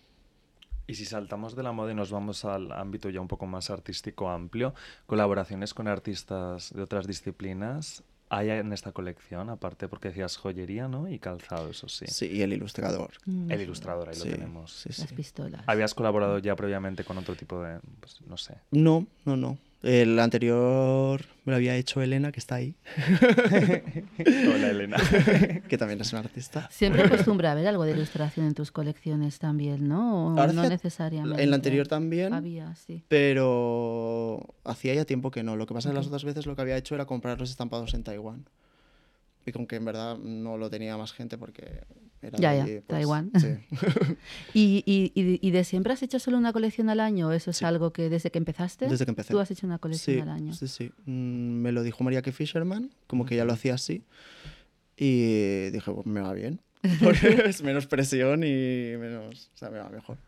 Y si saltamos de la moda y nos vamos al ámbito ya un poco más artístico amplio, colaboraciones con artistas de otras disciplinas, ¿hay en esta colección? Aparte, porque decías joyería, ¿no? Y calzado, eso sí. Sí, y el ilustrador. Mm, El ilustrador, ahí Sí, lo tenemos. sí, sí. Las pistolas. ¿Habías colaborado ya previamente con otro tipo de, pues, no sé? No, no, no. El anterior me lo había hecho Elena, que está ahí, Hola, Elena. que también es una artista. Siempre acostumbra a haber algo de ilustración en tus colecciones también, ¿no? ¿O Ahora no hace- necesariamente. En la anterior también, Había, sí. pero hacía ya tiempo que no. Lo que pasa es que las otras veces lo que había hecho era comprar los estampados en Taiwán. Y con que en verdad no lo tenía más gente porque era de Ya, ya, pues, Taiwán. Sí. ¿Y, y, y, de siempre has hecho solo una colección al año? ¿Eso es algo que desde que empezaste? Desde que empecé. Tú has hecho una colección Sí, al año. sí, sí. Mm, Me lo dijo María que Fisherman, como que ya lo hacía así. Y dije, pues me va bien. Porque es menos presión y menos. O sea, me va mejor.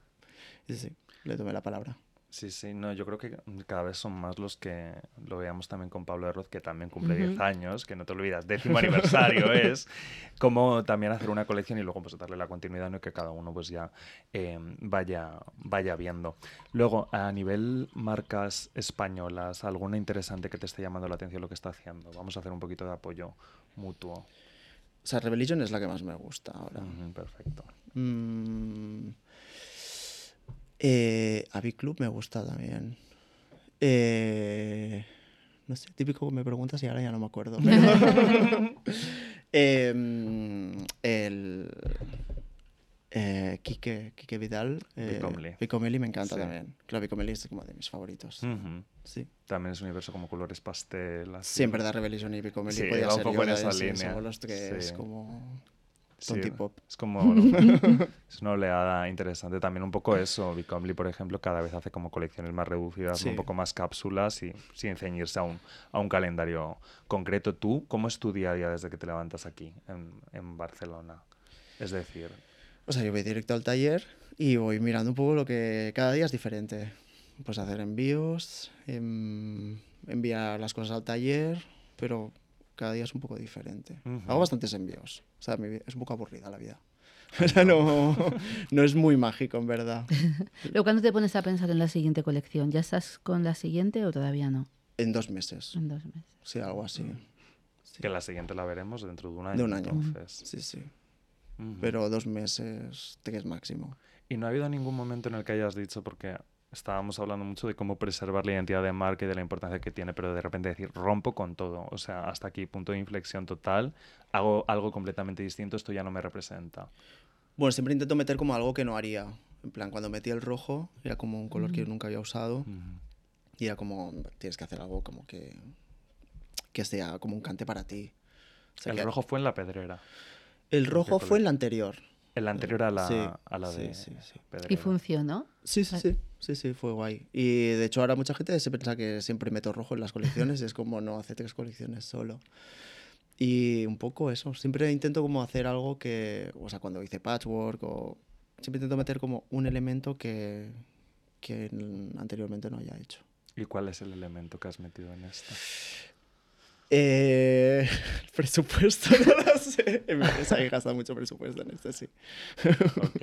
Y sí, le tomé la palabra. Sí, sí, no, yo creo que cada vez son más los que lo veamos también con Pablo Herroz, que también cumple 10 Ujú. años, que no te olvidas, décimo aniversario es, como también hacer una colección y luego pues darle la continuidad ¿no? y que cada uno pues ya eh, vaya, vaya viendo. Luego, a nivel marcas españolas, ¿alguna interesante que te esté llamando la atención lo que está haciendo? Vamos a hacer un poquito de apoyo mutuo. O sea, Rebellion es la que más me gusta ahora. Perfecto. Mm, eh, Avi Club me gusta también. Eh, no sé, típico que me preguntas y ahora ya no me acuerdo. pero- Em, el eh, Quique, Quique Vidal. Eh, Vicomli. Vicomeli me encanta Sí. también. Claro, Vicomeli es como de mis favoritos. Sí. También es un universo como colores pastel. así. Sí, en verdad Rebellion y Vicomeli Sí, podía va un ser poco en esa línea. somos los tres Sí. como Sí, Tonti Pop. Es como es una oleada interesante. También un poco eso. Bicomly, por ejemplo, cada vez hace como colecciones más reducidas, Sí. un poco más cápsulas y sin ceñirse a un, a un calendario concreto. ¿Tú cómo es tu día a día desde que te levantas aquí, en, en Barcelona? Es decir, O sea, yo voy directo al taller y voy mirando un poco lo que cada día es diferente. Pues hacer envíos, em, enviar las cosas al taller, pero cada día es un poco diferente. Hago bastantes envíos. O sea, es un poco aburrida la vida. O sea, no, no es muy mágico, en verdad. Pero cuando te pones a pensar en la siguiente colección, ¿ya estás con la siguiente o todavía no? En dos meses. En dos meses. Sí, algo así. Que la siguiente la veremos dentro de un año. De un año. entonces. Sí, sí. Pero dos meses que es máximo. Y no ha habido ningún momento en el que hayas dicho, porque estábamos hablando mucho de cómo preservar la identidad de marca y de la importancia que tiene, pero de repente decir, rompo con todo, o sea, hasta aquí, punto de inflexión total, hago algo completamente distinto, esto ya no me representa. Bueno, siempre intento meter como algo que no haría. En plan, cuando metí el rojo, era como un color que yo nunca había usado. Y era como, tienes que hacer algo como que, que sea como un cante para ti. O sea, el que- rojo fue en la pedrera. el rojo fue en la anterior. El anterior a la, Sí, a la sí, de sí, sí. ¿Y funcionó? Sí, sí, sí, sí, sí, fue guay. Y de hecho ahora mucha gente se piensa que siempre meto rojo en las colecciones y es como no, hace tres colecciones solo. Y un poco eso, siempre intento como hacer algo que, o sea, cuando hice patchwork o... Siempre intento meter como un elemento que, que anteriormente no haya hecho. ¿Y cuál es el elemento que has metido en esta? Eh, el presupuesto, no lo sé. En mi empresa hay gasta mucho presupuesto en este, sí. Ok.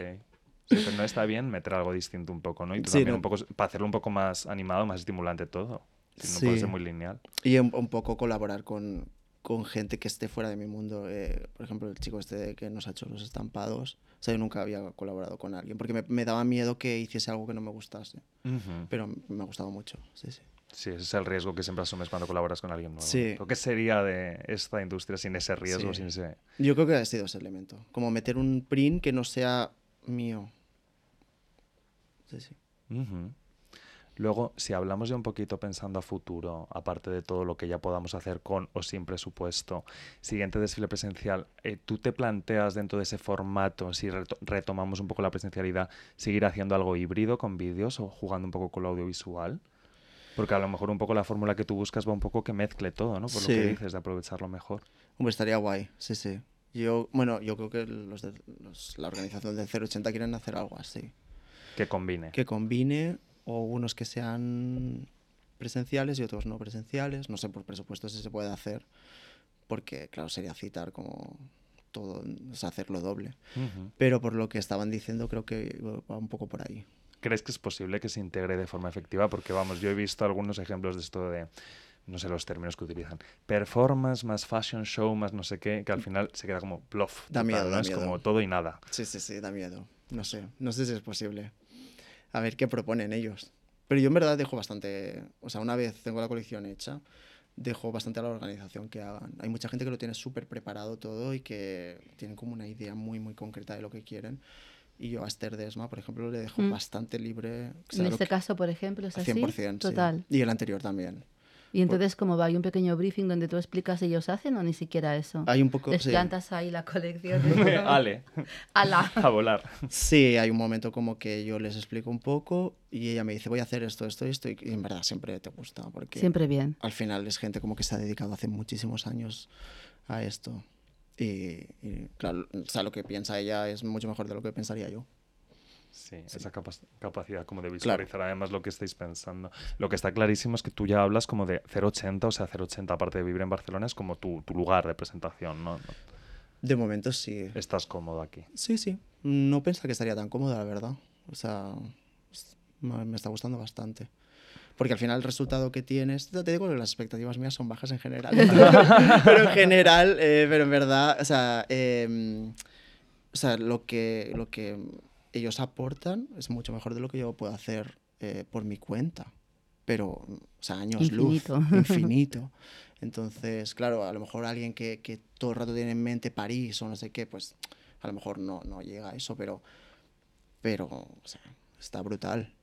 Sí, pero no está bien meter algo distinto un poco, ¿no? Y tú Sí, también no. un poco, para hacerlo un poco más animado, más estimulante todo. Si no puede Sí. ser muy lineal. Y un, un poco colaborar con, con gente que esté fuera de mi mundo. Eh, por ejemplo, el chico este que nos ha hecho los estampados. O sea, yo nunca había colaborado con alguien porque me, me daba miedo que hiciese algo que no me gustase. Ujú. Pero me ha gustado mucho, sí, sí. Sí, ese es el riesgo que siempre asumes cuando colaboras con alguien nuevo. Sí. ¿Qué sería de esta industria sin ese riesgo, Sí. sin ese... Yo creo que ha sido ese elemento. Como meter un print que no sea mío. Sí, sí. Ujú. Luego, si hablamos ya un poquito pensando a futuro, aparte de todo lo que ya podamos hacer con o sin presupuesto, siguiente desfile presencial, eh, ¿tú te planteas dentro de ese formato, si reto- retomamos un poco la presencialidad, seguir haciendo algo híbrido con vídeos o jugando un poco con lo audiovisual? Porque a lo mejor un poco la fórmula que tú buscas va un poco que mezcle todo, ¿no? Por lo que Sí. dices, de aprovecharlo mejor. Hombre, estaría guay, sí, sí. Yo, bueno, yo creo que los de, los- la organización del 080 quieren hacer algo así. Que combine. que combine o unos que sean presenciales y otros no presenciales. No sé por presupuesto si se puede hacer, porque claro, sería citar como todo, o sea, hacerlo doble. Ujú. Pero por lo que estaban diciendo, creo que va un poco por ahí. ¿Crees que es posible que se integre de forma efectiva? Porque vamos, yo he visto algunos ejemplos de esto de, no sé los términos que utilizan, performance más fashion show más no sé qué, que al final se queda como bluff. Da miedo, ¿no? da Es miedo. como todo y nada. Sí, sí, sí, da miedo. No sé, no sé si es posible. A ver qué proponen ellos. Pero yo en verdad dejo bastante, o sea, una vez tengo la colección hecha, dejo bastante a la organización que hagan. Hay mucha gente que lo tiene súper preparado todo y que tienen como una idea muy, muy concreta de lo que quieren. Y yo a Esther Desma, por ejemplo, le dejo Mm. bastante libre. En este que- caso, por ejemplo, es así. 100%, sí. Total. Y el anterior también. Y entonces, ¿cómo va? ¿Hay un pequeño briefing donde tú explicas ellos hacen o ni siquiera eso? Hay un poco... Les sí. plantas ahí la colección. Ale, ¡Hala! a volar. Sí, hay un momento como que yo les explico un poco y ella me dice, voy a hacer esto, esto y esto. Y en verdad siempre te gusta porque Siempre bien. al final es gente como que se ha dedicado hace muchísimos años a esto. Y, y, claro, o sea, lo que piensa ella es mucho mejor de lo que pensaría yo. Sí, esa capa- capacidad como de visualizar además lo que estáis pensando. Lo que está clarísimo es que tú ya hablas como de 080, o sea, 080 aparte de vivir en Barcelona es como tu, tu lugar de presentación, ¿no? De momento sí. Estás cómodo aquí. Sí, sí. No pensaba que estaría tan cómoda, la verdad. O sea, me está gustando bastante. Porque al final el resultado que tienes, te digo que las expectativas mías son bajas en general. pero en general, eh, pero en verdad, o sea, em, o sea lo, que, lo que ellos aportan es mucho mejor de lo que yo puedo hacer eh, por mi cuenta. Pero, o sea, años Infinito. luz, infinito. Entonces, claro, a lo mejor alguien que, que todo el rato tiene en mente París o no sé qué, pues a lo mejor no, no llega a eso, pero, pero o sea, está brutal.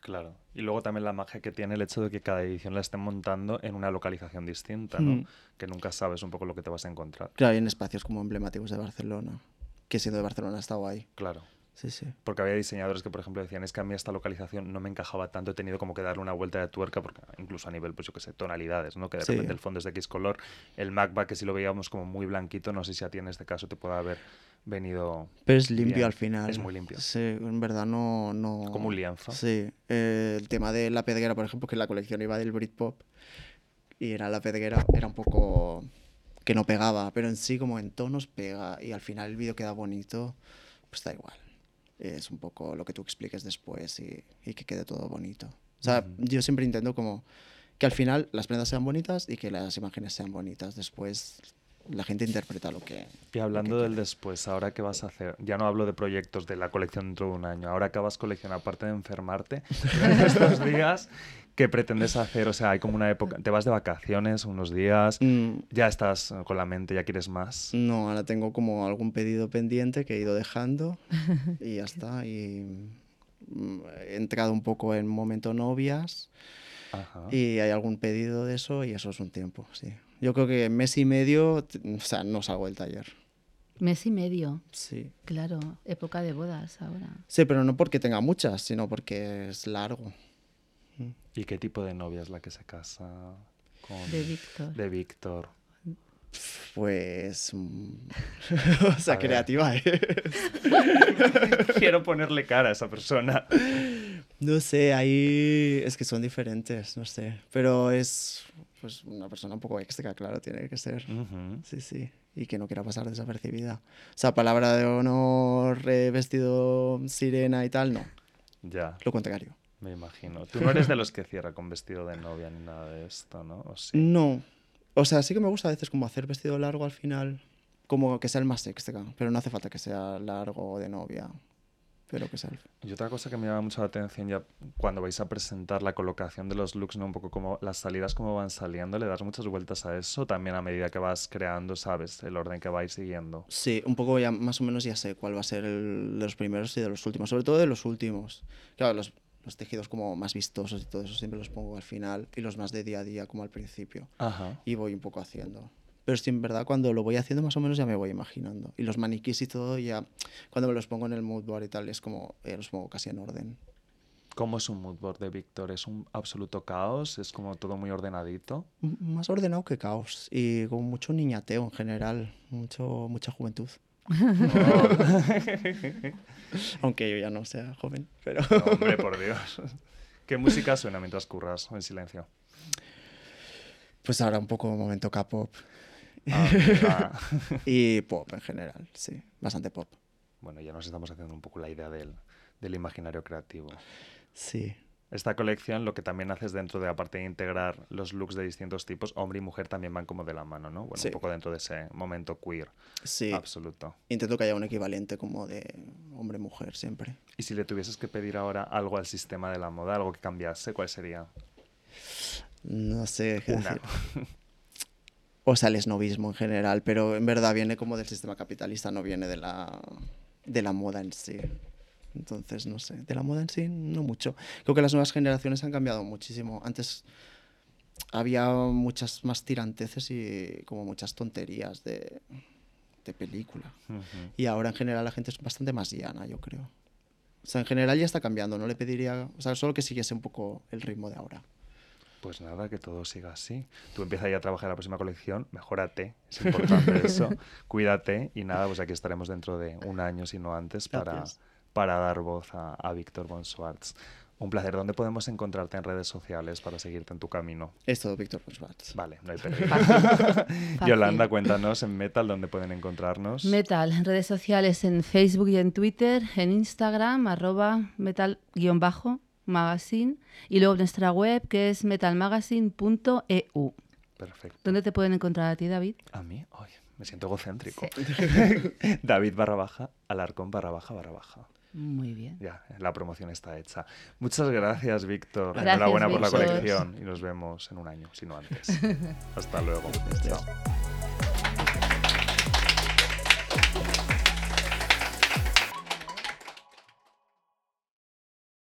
Claro. Y luego también la magia que tiene el hecho de que cada edición la estén montando en una localización distinta, ¿no? Mm. Que nunca sabes un poco lo que te vas a encontrar. Claro, y en espacios como emblemáticos de Barcelona, que siendo de Barcelona ha estado ahí. Claro. Sí, sí. Porque había diseñadores que, por ejemplo, decían, es que a mí esta localización no me encajaba tanto, he tenido como que darle una vuelta de tuerca, porque incluso a nivel, pues yo qué sé, tonalidades, ¿no? Que de Sí. repente el fondo es de X color, el MacBook, que si lo veíamos como muy blanquito, no sé si a ti en este caso te puede haber venido Pero es limpio Bien, al final. es muy limpio. Sí, en verdad no... no... como un lienzo. Sí, eh, el tema de la pedguera, por ejemplo, que la colección iba del Britpop y era la pedguera, era un poco que no pegaba, pero en sí como en tonos pega y al final el vídeo queda bonito. pues da igual. Es un poco lo que tú expliques después y, y que quede todo bonito. O sea, yo siempre intento como que al final las prendas sean bonitas y que las imágenes sean bonitas. Después la gente interpreta lo que... Y hablando del después, ahora qué vas a hacer, ya no hablo de proyectos de la colección dentro de un año, ahora que vas a coleccionar, aparte de enfermarte estos días, ¿qué pretendes hacer? O sea, hay como una época, te vas de vacaciones unos días, mm. ya estás con la mente, ya quieres más. No, ahora tengo como algún pedido pendiente que he ido dejando y ya está. Y mm, he entrado un poco en momento novias. Y hay algún pedido de eso y eso es un tiempo, sí. Yo creo que mes y medio, o sea, no salgo del taller. Mes y medio. Sí. Claro, época de bodas ahora. Sí, pero no porque tenga muchas, sino porque es largo. ¿Y qué tipo de novia es la que se casa con... De Víctor. De Víctor. Pues. Mm, o sea, creativa es. Quiero ponerle cara a esa persona. No sé, ahí. Es que son diferentes, no sé. Pero es. Pues una persona un poco extra, claro, tiene que ser. Sí, sí. Y que no quiera pasar desapercibida. O sea, palabra de honor, vestido sirena y tal, no. Ya. Lo contrario. Me imagino. Tú no eres de los que cierra con vestido de novia ni nada de esto, ¿no? No. O sea, sí que me gusta a veces como hacer vestido largo al final, como que sea el más extra, pero no hace falta que sea largo o de novia, pero que sea Y otra cosa que me llama mucho la atención ya cuando vais a presentar la colocación de los looks, ¿no? Un poco como las salidas como van saliendo, ¿le das muchas vueltas a eso también a medida que vas creando, sabes, el orden que vais siguiendo? Sí, un poco ya más o menos ya sé cuál va a ser el de los primeros y de los últimos, sobre todo de los últimos. Claro, los los tejidos como más vistosos y todo eso siempre los pongo al final y los más de día a día como al principio. Y voy un poco haciendo. Pero sí, en verdad, cuando lo voy haciendo más o menos ya me voy imaginando. Y los maniquís y todo ya, cuando me los pongo en el mood board y tal, es como, eh, los pongo casi en orden. ¿Cómo es un mood board de Víctor? ¿Es un absoluto caos? ¿Es como todo muy ordenadito? más ordenado que caos. Y con mucho niñateo en general. Mucho, mucha juventud. Aunque yo ya no sea joven, pero... hombre, por Dios. ¿Qué música suena mientras curras en silencio? Pues ahora un poco momento K-pop. Ah, ah. y pop en general, sí. Bastante pop. Bueno, ya nos estamos haciendo un poco la idea del, del imaginario creativo. Sí. Esta colección lo que también haces dentro de, aparte de integrar los looks de distintos tipos, hombre y mujer también van como de la mano, ¿no? Bueno, un poco dentro de ese momento queer. Sí. Absoluto. Intento que haya un equivalente como de hombre-mujer siempre. Y si le tuvieses que pedir ahora algo al sistema de la moda, algo que cambiase, ¿cuál sería? No sé qué decir. O sea, el esnovismo en general, pero en verdad viene como del sistema capitalista, no viene de la, de la moda en sí. Entonces, no sé, de la moda en sí, no mucho. Creo que las nuevas generaciones han cambiado muchísimo. Antes había muchas más tiranteces y como muchas tonterías de, de película. Y ahora en general la gente es bastante más llana, yo creo. O sea, en general ya está cambiando, no le pediría, o sea, solo que siguiese un poco el ritmo de ahora. Pues nada, que todo siga así. Tú empiezas ya a trabajar en la próxima colección, mejórate, es importante eso, cuídate y nada, pues aquí estaremos dentro de un año, si no antes, para, para dar voz a, Víctor von Schwartz. Un placer. ¿Dónde podemos encontrarte en redes sociales para seguirte en tu camino? Es todo Víctor von Schwartz. Vale, no hay pérdida. Yolanda, cuéntanos en Metal dónde pueden encontrarnos. Metal, en redes sociales en Facebook y en Twitter, en Instagram, arroba metal-magazine y luego nuestra web que es metalmagazine.eu. Perfecto. ¿Dónde te pueden encontrar a ti, David? A mí, hoy me siento egocéntrico. David barra baja, Alarcón barra baja barra baja. Muy bien. Ya, la promoción está hecha. Muchas gracias, Víctor. Enhorabuena por la colección y nos vemos en un año, si no antes. Hasta luego. Chao.